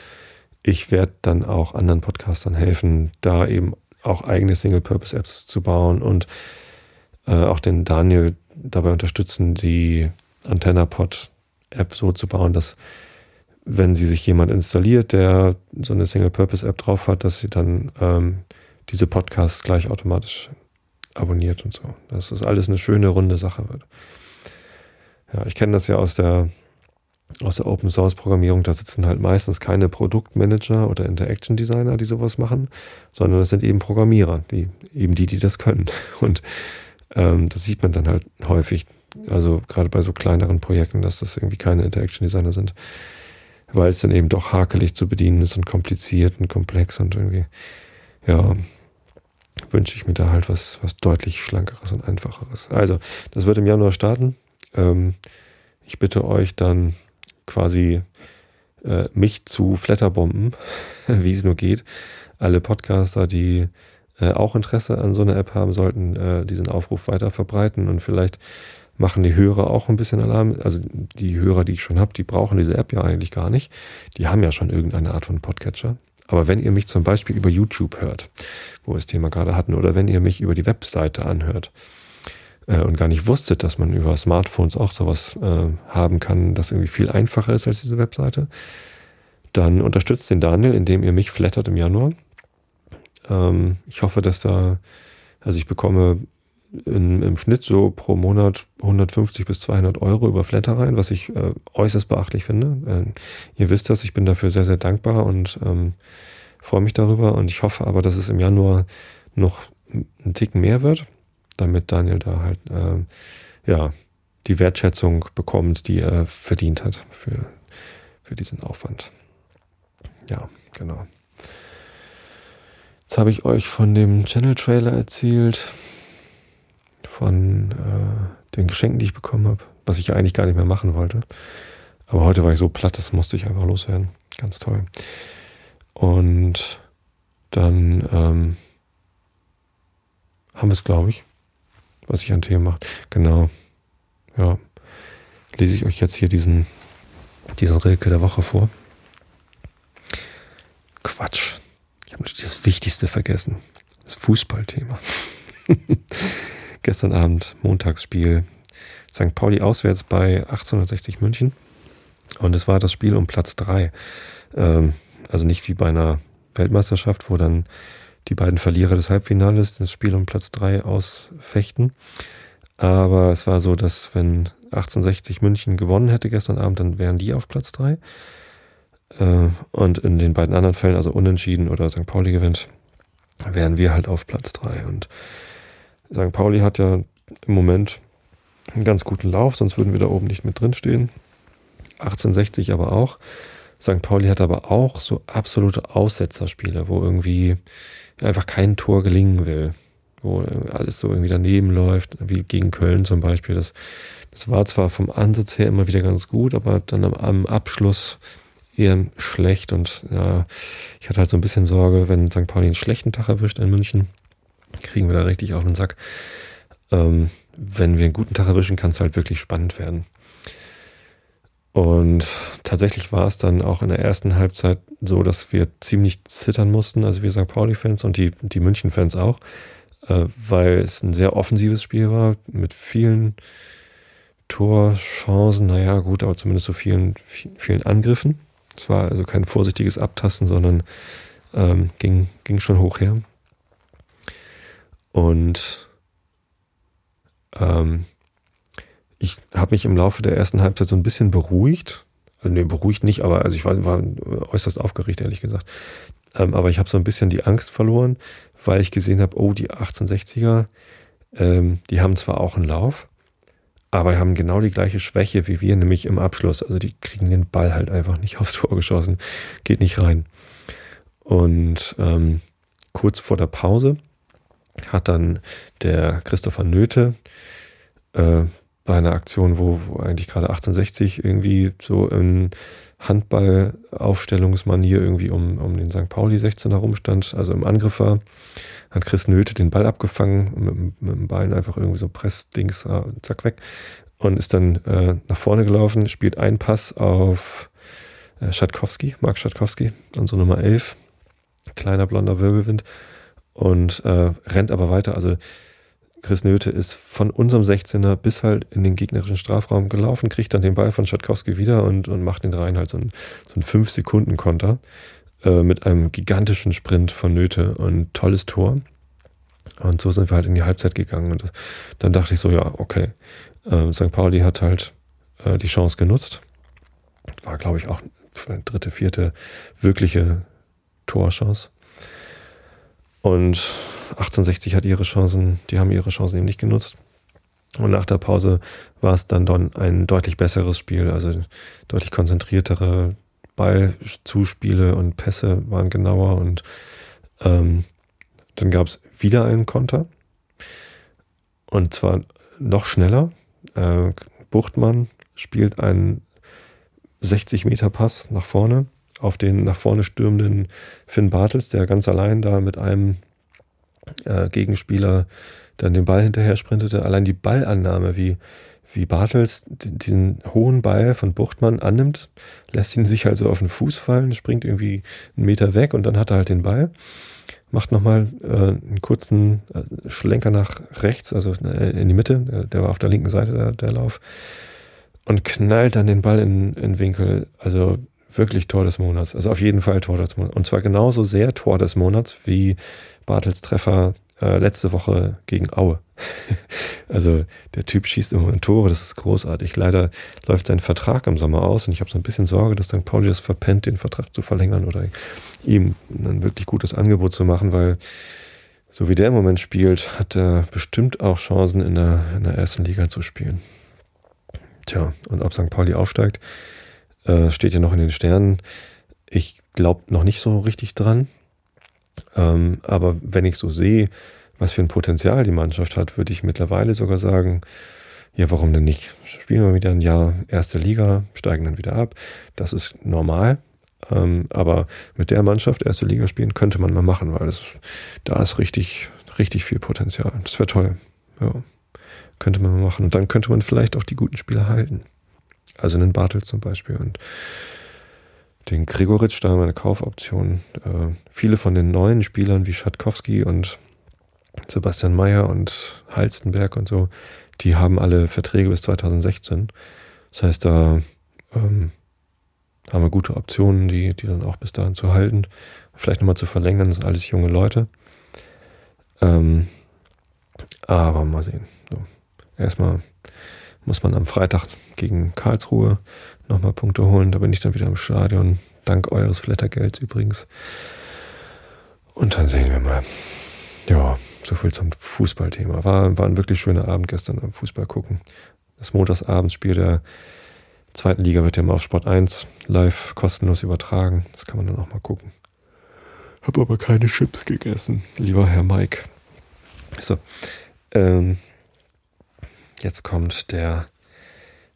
ich werde dann auch anderen Podcastern helfen, da eben auch eigene Single-Purpose-Apps zu bauen und äh, auch den Daniel dabei unterstützen, die AntennaPod-App so zu bauen, dass wenn sie sich jemand installiert, der so eine Single-Purpose-App drauf hat, dass sie dann ähm, diese Podcasts gleich automatisch abonniert und so. Dass das alles eine schöne, runde Sache wird. Ja, ich kenne das ja aus der, aus der Open Source Programmierung. Da sitzen halt meistens keine Produktmanager oder Interaction Designer, die sowas machen, sondern das sind eben Programmierer, die, eben die, die das können. Und ähm, das sieht man dann halt häufig, also gerade bei so kleineren Projekten, dass das irgendwie keine Interaction Designer sind, weil es dann eben doch hakelig zu bedienen ist und kompliziert und komplex und irgendwie, ja, wünsche ich mir da halt was, was deutlich schlankeres und einfacheres. Also, das wird im Januar starten. Ähm, ich bitte euch dann quasi äh, mich zu Flatterbomben, wie es nur geht. Alle Podcaster, die äh, auch Interesse an so einer App haben, sollten äh, diesen Aufruf weiter verbreiten und vielleicht machen die Hörer auch ein bisschen Alarm. Also die Hörer, die ich schon habe, die brauchen diese App ja eigentlich gar nicht. Die haben ja schon irgendeine Art von Podcatcher. Aber wenn ihr mich zum Beispiel über YouTube hört, wo wir das Thema gerade hatten, oder wenn ihr mich über die Webseite anhört äh, und gar nicht wusstet, dass man über Smartphones auch sowas äh, haben kann, das irgendwie viel einfacher ist als diese Webseite, dann unterstützt den Daniel, indem ihr mich flattert im Januar ähm, ich hoffe, dass da, also ich bekomme in, im Schnitt so pro Monat 150 bis 200 Euro über Flatter rein, was ich äh, äußerst beachtlich finde. Äh, ihr wisst das, ich bin dafür sehr, sehr dankbar und ähm, freue mich darüber. Und ich hoffe aber, dass es im Januar noch ein Ticken mehr wird, damit Daniel da halt äh, ja die Wertschätzung bekommt, die er verdient hat für, für diesen Aufwand. Ja, genau. Jetzt habe ich euch von dem Channel-Trailer erzählt, von äh, den Geschenken, die ich bekommen habe, was ich ja eigentlich gar nicht mehr machen wollte. Aber heute war ich so platt, das musste ich einfach loswerden. Ganz toll. Und dann ähm, haben wir es, glaube ich, was ich an Themen mache. Genau. Ja. Lese ich euch jetzt hier diesen, diesen Rilke der Woche vor. Quatsch. Ich habe das Wichtigste vergessen. Das Fußballthema. Gestern Abend Montagsspiel St. Pauli auswärts bei 1860 München. Und es war das Spiel um Platz 3. Ähm, also nicht wie bei einer Weltmeisterschaft, wo dann die beiden Verlierer des Halbfinales das Spiel um Platz 3 ausfechten. Aber es war so, dass wenn 1860 München gewonnen hätte gestern Abend, dann wären die auf Platz 3. Äh, und in den beiden anderen Fällen, also unentschieden oder St. Pauli gewinnt, wären wir halt auf Platz 3. Und St. Pauli hat ja im Moment einen ganz guten Lauf, sonst würden wir da oben nicht mit drin stehen. 1860 aber auch. St. Pauli hat aber auch so absolute Aussetzerspiele, wo irgendwie einfach kein Tor gelingen will. wo alles so irgendwie daneben läuft, wie gegen Köln zum Beispiel. Das, das war zwar vom Ansatz her immer wieder ganz gut, aber dann am, am Abschluss eher schlecht und ja, ich hatte halt so ein bisschen Sorge, wenn St. Pauli einen schlechten Tag erwischt in München, kriegen wir da richtig auf den Sack. Ähm, wenn wir einen guten Tag erwischen, kann es halt wirklich spannend werden. Und tatsächlich war es dann auch in der ersten Halbzeit so, dass wir ziemlich zittern mussten, also wir St. Pauli-Fans und die, die München-Fans auch, äh, weil es ein sehr offensives Spiel war mit vielen Torchancen, naja gut, aber zumindest so vielen, vielen Angriffen. Es war also kein vorsichtiges Abtasten, sondern ähm, ging, ging schon hoch her. Und ähm, ich habe mich im Laufe der ersten Halbzeit so ein bisschen beruhigt. Also, nee, beruhigt nicht, aber also ich war, war äußerst aufgeregt, ehrlich gesagt. Ähm, aber ich habe so ein bisschen die Angst verloren, weil ich gesehen habe, oh, die 1860er, ähm, die haben zwar auch einen Lauf, aber haben genau die gleiche Schwäche wie wir, nämlich im Abschluss. Also die kriegen den Ball halt einfach nicht aufs Tor geschossen, geht nicht rein. Und ähm, kurz vor der Pause hat dann der Christopher Nöte äh, bei einer Aktion, wo, wo eigentlich gerade 1860 irgendwie so in Handballaufstellungsmanier irgendwie um, um den St. Pauli 16 herumstand, also im Angriff war, hat Chris Nöte den Ball abgefangen, mit, mit dem Bein einfach irgendwie so Pressdings, äh, zack, weg und ist dann äh, nach vorne gelaufen, spielt einen Pass auf äh, Schatkowski, Marc Schatkowski, unsere Nummer 11, kleiner blonder Wirbelwind und äh, rennt aber weiter. Also Chris Nöte ist von unserem 16er bis halt in den gegnerischen Strafraum gelaufen, kriegt dann den Ball von Schatkowski wieder und, und macht den rein halt so ein, so ein 5-Sekunden-Konter äh, mit einem gigantischen Sprint von Nöte und tolles Tor. Und so sind wir halt in die Halbzeit gegangen. Und dann dachte ich so, ja, okay. Äh, St. Pauli hat halt äh, die Chance genutzt. War, glaube ich, auch eine dritte, vierte wirkliche Torchance. Und 1860 hat ihre Chancen, die haben ihre Chancen eben nicht genutzt. Und nach der Pause war es dann, dann ein deutlich besseres Spiel, also deutlich konzentriertere Ballzuspiele und Pässe waren genauer und ähm, dann gab es wieder einen Konter und zwar noch schneller. Äh, Buchtmann spielt einen 60 Meter Pass nach vorne auf den nach vorne stürmenden Finn Bartels, der ganz allein da mit einem äh, Gegenspieler dann den Ball hinterher sprintete. Allein die Ballannahme, wie, wie Bartels diesen hohen Ball von Buchtmann annimmt, lässt ihn sich also auf den Fuß fallen, springt irgendwie einen Meter weg und dann hat er halt den Ball. Macht nochmal äh, einen kurzen äh, Schlenker nach rechts, also äh, in die Mitte, der, war auf der linken Seite der, der Lauf, und knallt dann den Ball in, in Winkel. Also wirklich Tor des Monats. Also auf jeden Fall Tor des Monats. Und zwar genauso sehr Tor des Monats wie Bartels Treffer äh, letzte Woche gegen Aue. also der Typ schießt immer in Tore, das ist großartig. Leider läuft sein Vertrag im Sommer aus und ich habe so ein bisschen Sorge, dass St. Pauli das verpennt, den Vertrag zu verlängern oder ihm ein wirklich gutes Angebot zu machen, weil so wie der im Moment spielt, hat er bestimmt auch Chancen in der, in der ersten Liga zu spielen. Tja, und ob St. Pauli aufsteigt, äh, steht ja noch in den Sternen. Ich glaube noch nicht so richtig dran. Ähm, aber wenn ich so sehe, was für ein Potenzial die Mannschaft hat, würde ich mittlerweile sogar sagen, ja, warum denn nicht? Spielen wir wieder ein Jahr erste Liga, steigen dann wieder ab. Das ist normal. Ähm, aber mit der Mannschaft erste Liga spielen könnte man mal machen, weil das, da ist richtig, richtig viel Potenzial. Das wäre toll. Ja, könnte man mal machen. Und dann könnte man vielleicht auch die guten Spieler halten. Also einen Bartels zum Beispiel und den Gregoritsch, da haben wir eine Kaufoption. Äh, viele von den neuen Spielern wie Schatkowski und Sebastian Mayer und Halstenberg und so, die haben alle Verträge bis 2016. Das heißt, da ähm, haben wir gute Optionen, die, die dann auch bis dahin zu halten. Vielleicht nochmal zu verlängern, das sind alles junge Leute. Ähm, aber mal sehen. So. Erstmal muss man am Freitag gegen Karlsruhe nochmal Punkte holen. Da bin ich dann wieder im Stadion. Dank eures Flattergelds übrigens. Und dann sehen wir mal. Ja, so viel zum Fußballthema. War, war ein wirklich schöner Abend gestern am Fußball gucken. Das Montagsabendsspiel der zweiten Liga wird ja mal auf Sport 1 live kostenlos übertragen. Das kann man dann auch mal gucken. Hab aber keine Chips gegessen, lieber Herr Mike. So. Ähm, jetzt kommt der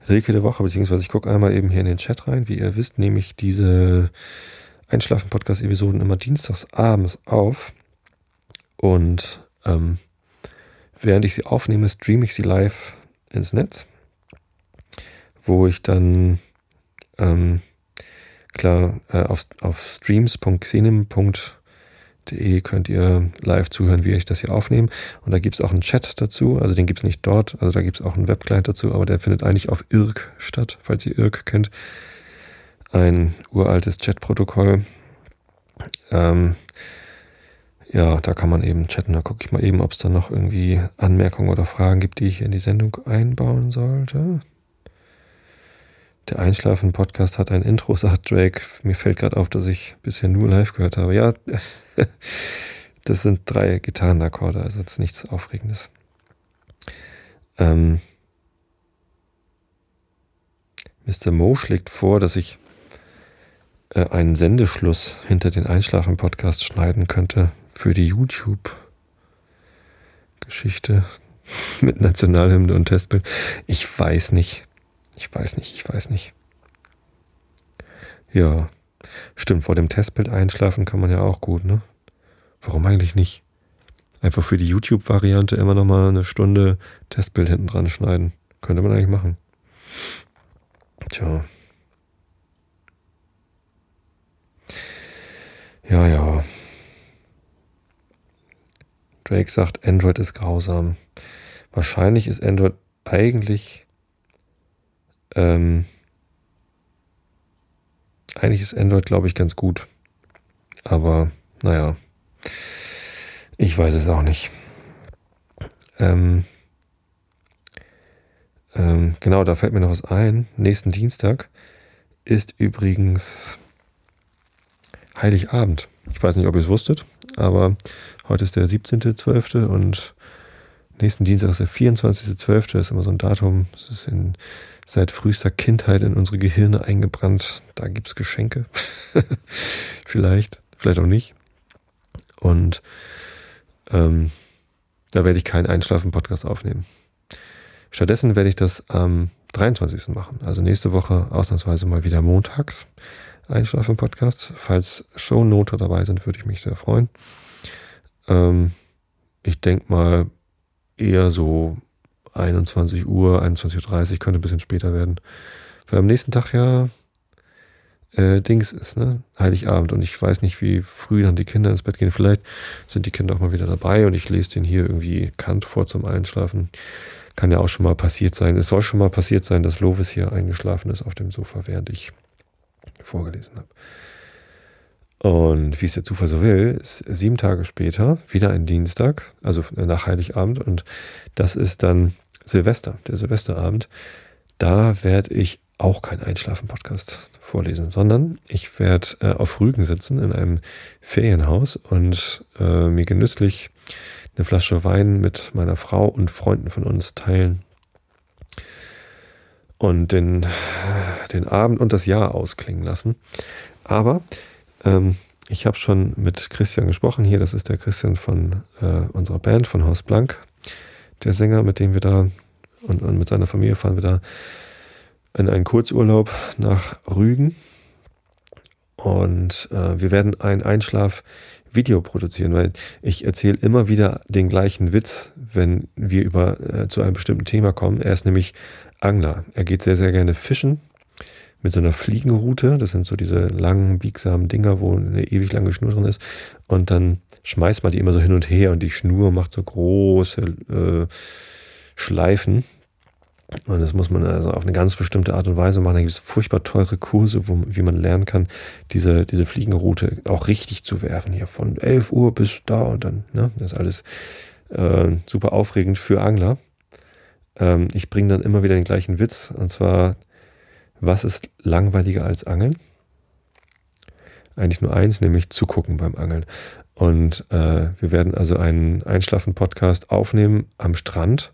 Rilke der Woche, beziehungsweise ich gucke einmal eben hier in den Chat rein. Wie ihr wisst, nehme ich diese Einschlafen-Podcast-Episoden immer dienstags abends auf. Und ähm, während ich sie aufnehme, streame ich sie live ins Netz, wo ich dann ähm, klar äh, auf, auf streams.xenim.de könnt ihr live zuhören, wie ich das hier aufnehme. Und da gibt es auch einen Chat dazu, also den gibt es nicht dort, also da gibt es auch einen Webclient dazu, aber der findet eigentlich auf IRC statt, falls ihr IRC kennt. Ein uraltes Chatprotokoll. Ähm, ja, da kann man eben chatten. Da gucke ich mal eben, ob es da noch irgendwie Anmerkungen oder Fragen gibt, die ich in die Sendung einbauen sollte. Der Einschlafen-Podcast hat ein Intro, sagt Drake. Mir fällt gerade auf, dass ich bisher nur live gehört habe. Ja, das sind drei Gitarrenakkorde, also ist nichts Aufregendes. Ähm, Mr. Mo schlägt vor, dass ich äh, einen Sendeschluss hinter den Einschlafen-Podcast schneiden könnte für die YouTube-Geschichte mit Nationalhymne und Testbild. Ich weiß nicht. Ich weiß nicht, ich weiß nicht. Ja, stimmt, vor dem Testbild einschlafen kann man ja auch gut, ne? Warum eigentlich nicht? Einfach für die YouTube-Variante immer nochmal eine Stunde Testbild hinten dran schneiden. Könnte man eigentlich machen. Tja. Ja, ja. Drake sagt, Android ist grausam. Wahrscheinlich ist Android eigentlich ähm, eigentlich ist Android, glaube ich, ganz gut. Aber naja, ich weiß es auch nicht. Ähm, ähm, genau, da fällt mir noch was ein. Nächsten Dienstag ist übrigens Heiligabend. Ich weiß nicht, ob ihr es wusstet, aber heute ist der 17.12. und nächsten Dienstag ist der 24.12. Das ist immer so ein Datum. Das ist in seit frühester Kindheit in unsere Gehirne eingebrannt. Da gibt es Geschenke. vielleicht, vielleicht auch nicht. Und ähm, da werde ich keinen Einschlafen-Podcast aufnehmen. Stattdessen werde ich das am 23. machen. Also nächste Woche ausnahmsweise mal wieder montags Einschlafen-Podcast. Falls Shownoter dabei sind, würde ich mich sehr freuen. Ähm, ich denke mal eher so 21 Uhr, 21.30 Uhr, könnte ein bisschen später werden. Weil am nächsten Tag ja äh, Dings ist, ne? Heiligabend. Und ich weiß nicht, wie früh dann die Kinder ins Bett gehen. Vielleicht sind die Kinder auch mal wieder dabei und ich lese den hier irgendwie Kant vor zum Einschlafen. Kann ja auch schon mal passiert sein. Es soll schon mal passiert sein, dass Lovis hier eingeschlafen ist auf dem Sofa, während ich vorgelesen habe. Und wie es der Zufall so will, ist sieben Tage später wieder ein Dienstag, also nach Heiligabend. Und das ist dann Silvester, der Silvesterabend, da werde ich auch keinen Einschlafen-Podcast vorlesen, sondern ich werde äh, auf Rügen sitzen in einem Ferienhaus und äh, mir genüsslich eine Flasche Wein mit meiner Frau und Freunden von uns teilen und den, den Abend und das Jahr ausklingen lassen. Aber ähm, ich habe schon mit Christian gesprochen hier, das ist der Christian von äh, unserer Band, von Horst Blank, der Sänger, mit dem wir da und, und mit seiner Familie fahren wir da in einen Kurzurlaub nach Rügen. Und äh, wir werden ein Einschlaf-Video produzieren, weil ich erzähle immer wieder den gleichen Witz, wenn wir über äh, zu einem bestimmten Thema kommen. Er ist nämlich Angler. Er geht sehr, sehr gerne fischen mit so einer Fliegenroute. Das sind so diese langen, biegsamen Dinger, wo eine ewig lange Schnur drin ist. Und dann schmeißt man die immer so hin und her und die Schnur macht so große äh, Schleifen. Und das muss man also auf eine ganz bestimmte Art und Weise machen. Da gibt es furchtbar teure Kurse, wo, wie man lernen kann, diese, diese Fliegenroute auch richtig zu werfen. Hier von 11 Uhr bis da und dann. Ne? Das ist alles äh, super aufregend für Angler. Ähm, ich bringe dann immer wieder den gleichen Witz. Und zwar, was ist langweiliger als Angeln? Eigentlich nur eins, nämlich zugucken beim Angeln. Und äh, wir werden also einen Einschlafen-Podcast aufnehmen am Strand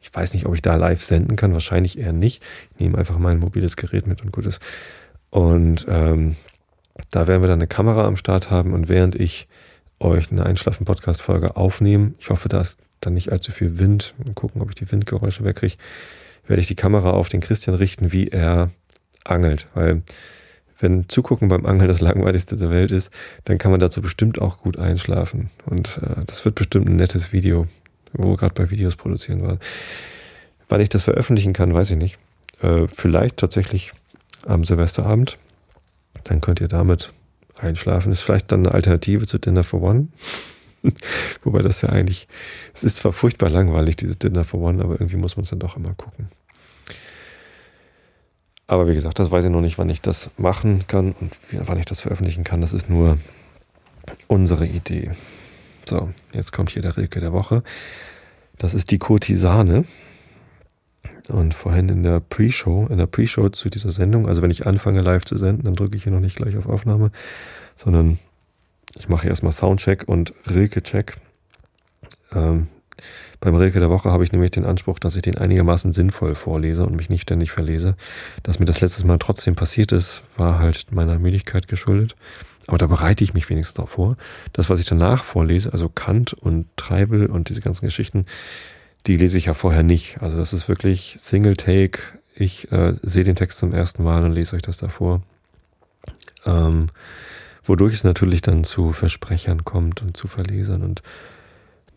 ich weiß nicht, ob ich da live senden kann, wahrscheinlich eher nicht. Ich nehme einfach mein mobiles Gerät mit und gut ist. Und ähm, da werden wir dann eine Kamera am Start haben und während ich euch eine Einschlafen-Podcast-Folge aufnehme, ich hoffe, da ist dann nicht allzu viel Wind, gucken, ob ich die Windgeräusche wegkriege, werde ich die Kamera auf den Christian richten, wie er angelt. Weil wenn Zugucken beim Angeln das langweiligste der Welt ist, dann kann man dazu bestimmt auch gut einschlafen. Und äh, das wird bestimmt ein nettes Video, wo wir gerade bei Videos produzieren waren. Wann ich das veröffentlichen kann, weiß ich nicht. Äh, vielleicht tatsächlich am Silvesterabend. Dann könnt ihr damit einschlafen. Ist vielleicht dann eine Alternative zu Dinner for One. Wobei das ja eigentlich, es ist zwar furchtbar langweilig, dieses Dinner for One, aber irgendwie muss man es dann doch immer gucken. Aber wie gesagt, das weiß ich noch nicht, wann ich das machen kann und wann ich das veröffentlichen kann. Das ist nur unsere Idee. So, jetzt kommt hier der Rilke der Woche. Das ist die Kurtisane. Und vorhin in der Pre-Show, in der Pre-Show zu dieser Sendung, also wenn ich anfange live zu senden, dann drücke ich hier noch nicht gleich auf Aufnahme, sondern ich mache erstmal Soundcheck und Rilke-Check. Ähm, beim Rilke der Woche habe ich nämlich den Anspruch, dass ich den einigermaßen sinnvoll vorlese und mich nicht ständig verlese. Dass mir das letztes Mal trotzdem passiert ist, war halt meiner Müdigkeit geschuldet. Aber da bereite ich mich wenigstens darauf vor. Das, was ich danach vorlese, also Kant und Treibel und diese ganzen Geschichten, die lese ich ja vorher nicht. Also das ist wirklich Single Take. Ich äh, sehe den Text zum ersten Mal und lese euch das davor. Ähm, wodurch es natürlich dann zu Versprechern kommt und zu Verlesern. Und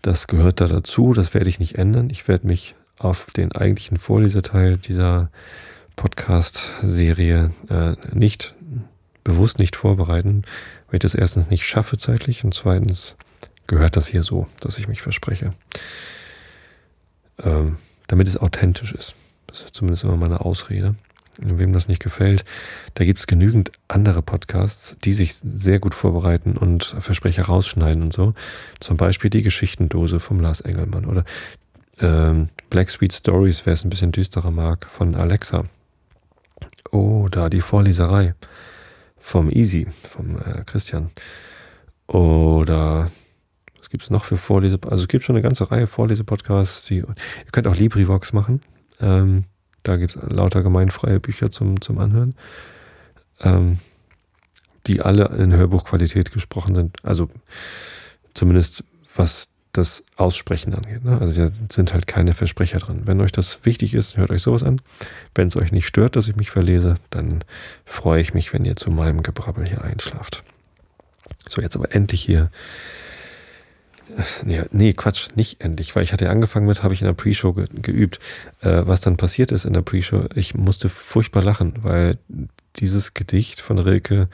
das gehört da dazu. Das werde ich nicht ändern. Ich werde mich auf den eigentlichen Vorleseteil dieser Podcast-Serie äh, nicht bewusst nicht vorbereiten, weil ich das erstens nicht schaffe zeitlich und zweitens gehört das hier so, dass ich mich verspreche ähm, damit es authentisch ist. Das ist zumindest immer meine Ausrede. Wem das nicht gefällt, da gibt es genügend andere Podcasts, die sich sehr gut vorbereiten und Versprecher rausschneiden und so. Zum Beispiel die Geschichtendose vom Lars Engelmann oder ähm, Black Sweet Stories, wer es ein bisschen düsterer mag, von Alexa. Oder die Vorleserei vom Easy, vom äh, Christian. Oder gibt es noch für Vorlese? Also es gibt schon eine ganze Reihe Vorlesepodcasts. Die, ihr könnt auch LibriVox machen. Ähm, da gibt es lauter gemeinfreie Bücher zum, zum Anhören, ähm, die alle in Hörbuchqualität gesprochen sind. Also zumindest was das Aussprechen angeht. Ne? Also da sind halt keine Versprecher drin. Wenn euch das wichtig ist, hört euch sowas an. Wenn es euch nicht stört, dass ich mich verlese, dann freue ich mich, wenn ihr zu meinem Gebrabbel hier einschlaft. So, jetzt aber endlich hier Nee, nee, Quatsch, nicht endlich, weil ich hatte ja angefangen mit, habe ich in der Pre-Show ge geübt. Äh, was dann passiert ist in der Pre-Show, ich musste furchtbar lachen, weil dieses Gedicht von Rilke,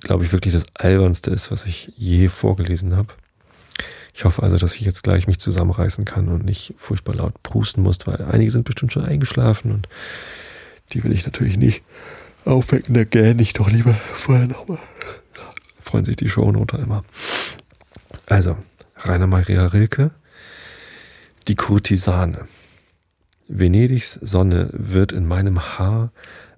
glaube ich, wirklich das albernste ist, was ich je vorgelesen habe. Ich hoffe also, dass ich jetzt gleich mich zusammenreißen kann und nicht furchtbar laut prusten muss, weil einige sind bestimmt schon eingeschlafen und die will ich natürlich nicht aufwecken. Da gähne ich doch lieber vorher nochmal. Freuen sich die Shownoter immer. Also, Rainer Maria Rilke, die Kurtisane. Venedigs Sonne wird in meinem Haar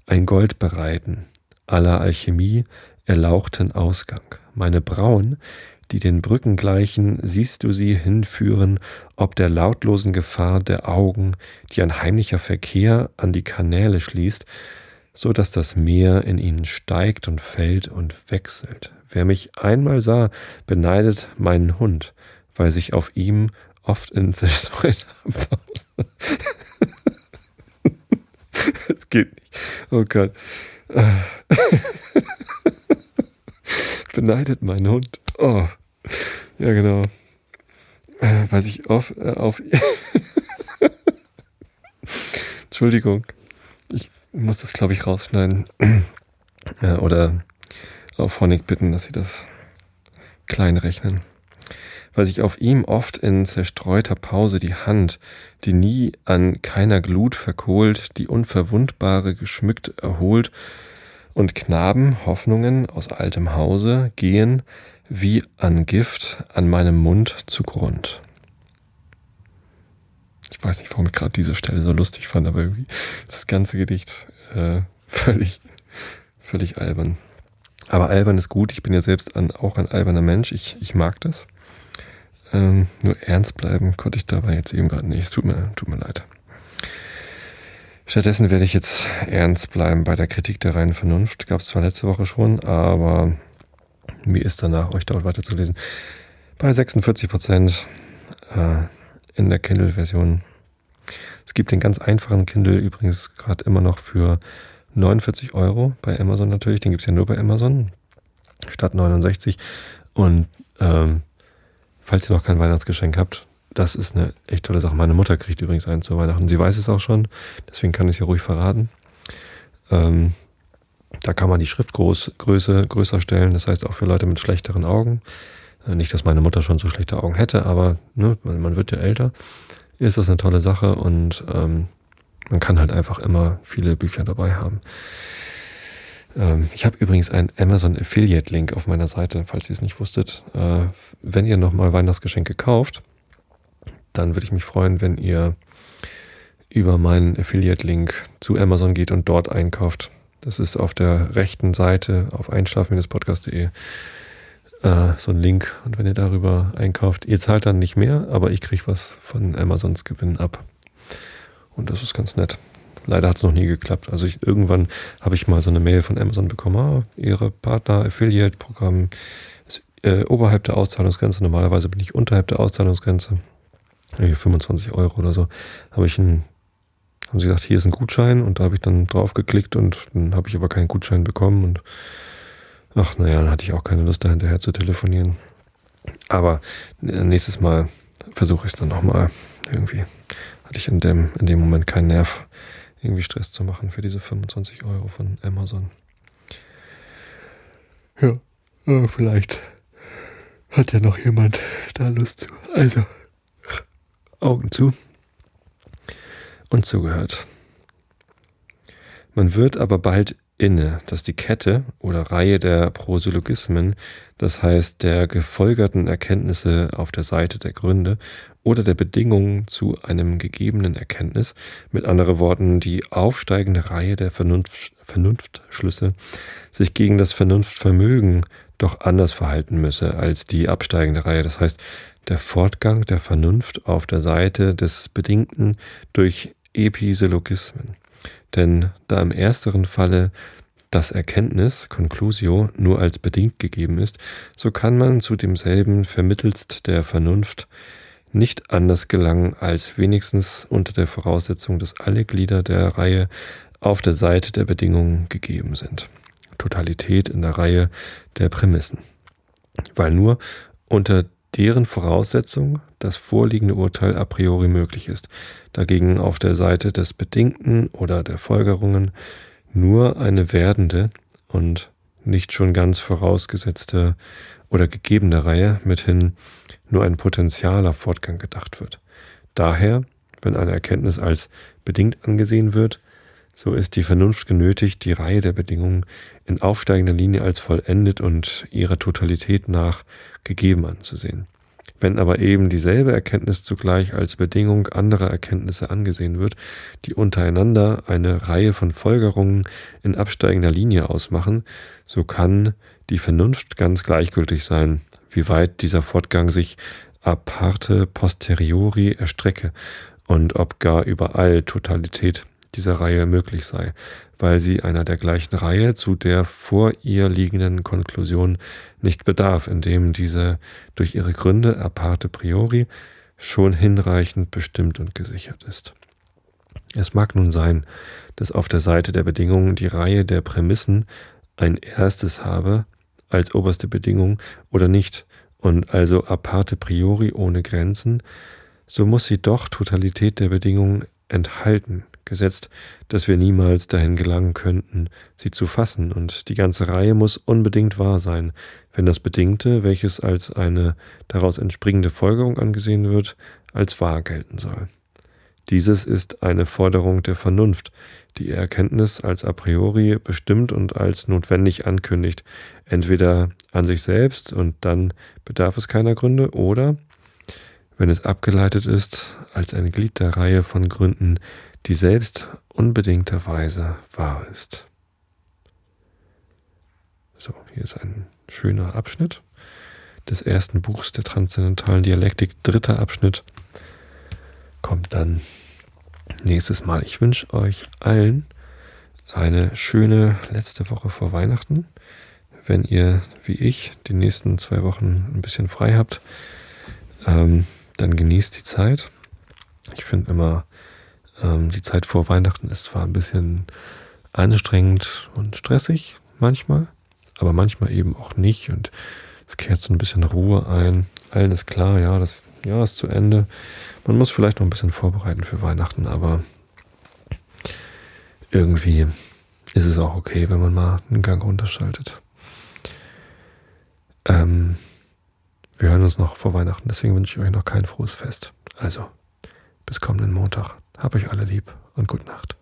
ein Gold bereiten, aller Alchemie erlauchten Ausgang. Meine Brauen, die den Brücken gleichen, siehst du sie hinführen, ob der lautlosen Gefahr der Augen, die ein heimlicher Verkehr an die Kanäle schließt, so dass das Meer in ihnen steigt und fällt und wechselt. Wer mich einmal sah, beneidet meinen Hund, weil sich auf ihm oft in zerstreuter Pause. Es geht nicht. Oh Gott. Beneidet mein Hund. Oh. Ja, genau. Äh, weil sich auf, äh, auf Entschuldigung. Muss das, glaube ich, rausschneiden. oder auf Honig bitten, dass sie das klein rechnen weil sich auf ihm oft in zerstreuter Pause die Hand, die nie an keiner Glut verkohlt, die unverwundbare geschmückt erholt, und Knaben Hoffnungen aus altem Hause gehen wie an Gift an meinem Mund zugrund. Ich weiß nicht, warum ich gerade diese Stelle so lustig fand, aber irgendwie ist das ganze Gedicht äh, völlig, völlig albern. Aber albern ist gut. Ich bin ja selbst ein, auch ein alberner Mensch. Ich, ich mag das. Ähm, nur ernst bleiben konnte ich dabei jetzt eben gerade nicht. Es tut mir, tut mir leid. Stattdessen werde ich jetzt ernst bleiben bei der Kritik der reinen Vernunft. Gab es zwar letzte Woche schon, aber mir ist danach, euch dort weiterzulesen. Bei 46 Prozent. Äh, in der Kindle-Version. Es gibt den ganz einfachen Kindle übrigens gerade immer noch für 49 Euro bei Amazon natürlich. Den gibt es ja nur bei Amazon statt 69. Und ähm, falls ihr noch kein Weihnachtsgeschenk habt, das ist eine echt tolle Sache. Meine Mutter kriegt übrigens einen zu Weihnachten. Sie weiß es auch schon, deswegen kann ich es ja ruhig verraten. Ähm, da kann man die Schriftgröße größer stellen, das heißt auch für Leute mit schlechteren Augen. Äh, nicht, dass meine Mutter schon so schlechte Augen hätte, aber ne, man, man, wird ja älter. Ist das eine tolle Sache und ähm, man kann halt einfach immer viele Bücher dabei haben. Ähm, ich habe übrigens einen Amazon Affiliate Link auf meiner Seite, falls ihr es nicht wusstet. Äh, wenn ihr nochmal Weihnachtsgeschenke kauft, dann würde ich mich freuen, wenn ihr über meinen Affiliate-Link zu Amazon geht und dort einkauft. Das ist auf der rechten Seite auf einschlafen-podcast.de äh, so ein Link. Und wenn ihr darüber einkauft, ihr zahlt dann nicht mehr, aber ich kriege was von Amazons Gewinn ab. Und das ist ganz nett. Leider hat es noch nie geklappt. Also ich, irgendwann habe ich mal so eine Mail von Amazon bekommen, ah, Ihre Partner-Affiliate-Programm ist äh, oberhalb der Auszahlungsgrenze. Normalerweise bin ich unterhalb der Auszahlungsgrenze. 25 Euro oder so. Habe ich einen, haben sie gesagt, hier ist ein Gutschein und da habe ich dann drauf geklickt und dann habe ich aber keinen Gutschein bekommen und ach naja, dann hatte ich auch keine Lust dahinterher zu telefonieren. Aber äh, nächstes Mal versuche ich es dann nochmal. Irgendwie hatte ich in dem, in dem Moment keinen Nerv, irgendwie Stress zu machen für diese 25 Euro von Amazon. Ja, äh, vielleicht hat ja noch jemand da Lust zu. Also. Augen zu und zugehört. Man wird aber bald inne, dass die Kette oder Reihe der Prosyllogismen, das heißt der gefolgerten Erkenntnisse auf der Seite der Gründe oder der Bedingungen zu einem gegebenen Erkenntnis, mit anderen Worten die aufsteigende Reihe der Vernunft, Vernunftschlüsse, sich gegen das Vernunftvermögen doch anders verhalten müsse als die absteigende Reihe. Das heißt, der Fortgang der Vernunft auf der Seite des Bedingten durch Episyllogismen. Denn da im ersteren Falle das Erkenntnis, Conclusio, nur als bedingt gegeben ist, so kann man zu demselben vermittelst der Vernunft nicht anders gelangen, als wenigstens unter der Voraussetzung, dass alle Glieder der Reihe auf der Seite der Bedingungen gegeben sind. Totalität in der Reihe der Prämissen. Weil nur unter deren Voraussetzung das vorliegende Urteil a priori möglich ist, dagegen auf der Seite des Bedingten oder der Folgerungen nur eine werdende und nicht schon ganz vorausgesetzte oder gegebene Reihe mithin nur ein potenzieller Fortgang gedacht wird. Daher, wenn eine Erkenntnis als bedingt angesehen wird, so ist die Vernunft genötigt, die Reihe der Bedingungen in aufsteigender Linie als vollendet und ihrer Totalität nach gegeben anzusehen. Wenn aber eben dieselbe Erkenntnis zugleich als Bedingung anderer Erkenntnisse angesehen wird, die untereinander eine Reihe von Folgerungen in absteigender Linie ausmachen, so kann die Vernunft ganz gleichgültig sein, wie weit dieser Fortgang sich aparte posteriori erstrecke und ob gar überall Totalität dieser Reihe möglich sei, weil sie einer der gleichen Reihe zu der vor ihr liegenden Konklusion nicht bedarf, indem diese durch ihre Gründe aparte priori schon hinreichend bestimmt und gesichert ist. Es mag nun sein, dass auf der Seite der Bedingungen die Reihe der Prämissen ein erstes habe als oberste Bedingung oder nicht und also aparte priori ohne Grenzen, so muss sie doch Totalität der Bedingungen enthalten, gesetzt, dass wir niemals dahin gelangen könnten, sie zu fassen, und die ganze Reihe muss unbedingt wahr sein, wenn das Bedingte, welches als eine daraus entspringende Folgerung angesehen wird, als wahr gelten soll. Dieses ist eine Forderung der Vernunft, die Erkenntnis als a priori bestimmt und als notwendig ankündigt, entweder an sich selbst und dann bedarf es keiner Gründe, oder, wenn es abgeleitet ist, als ein Glied der Reihe von Gründen, die selbst unbedingterweise wahr ist. So, hier ist ein schöner Abschnitt des ersten Buchs der transzendentalen Dialektik. Dritter Abschnitt kommt dann nächstes Mal. Ich wünsche euch allen eine schöne letzte Woche vor Weihnachten. Wenn ihr, wie ich, die nächsten zwei Wochen ein bisschen frei habt, ähm, dann genießt die Zeit Ich finde immer, ähm, die Zeit vor Weihnachten ist zwar ein bisschen anstrengend und stressig manchmal, aber manchmal eben auch nicht. Und es kehrt so ein bisschen Ruhe ein. Allen ist klar, ja, das Jahr ist zu Ende. Man muss vielleicht noch ein bisschen vorbereiten für Weihnachten, aber irgendwie ist es auch okay, wenn man mal einen Gang runterschaltet. Ähm, wir hören uns noch vor Weihnachten, deswegen wünsche ich euch noch kein frohes Fest. Also, bis kommenden Montag. Hab euch alle lieb und gute Nacht.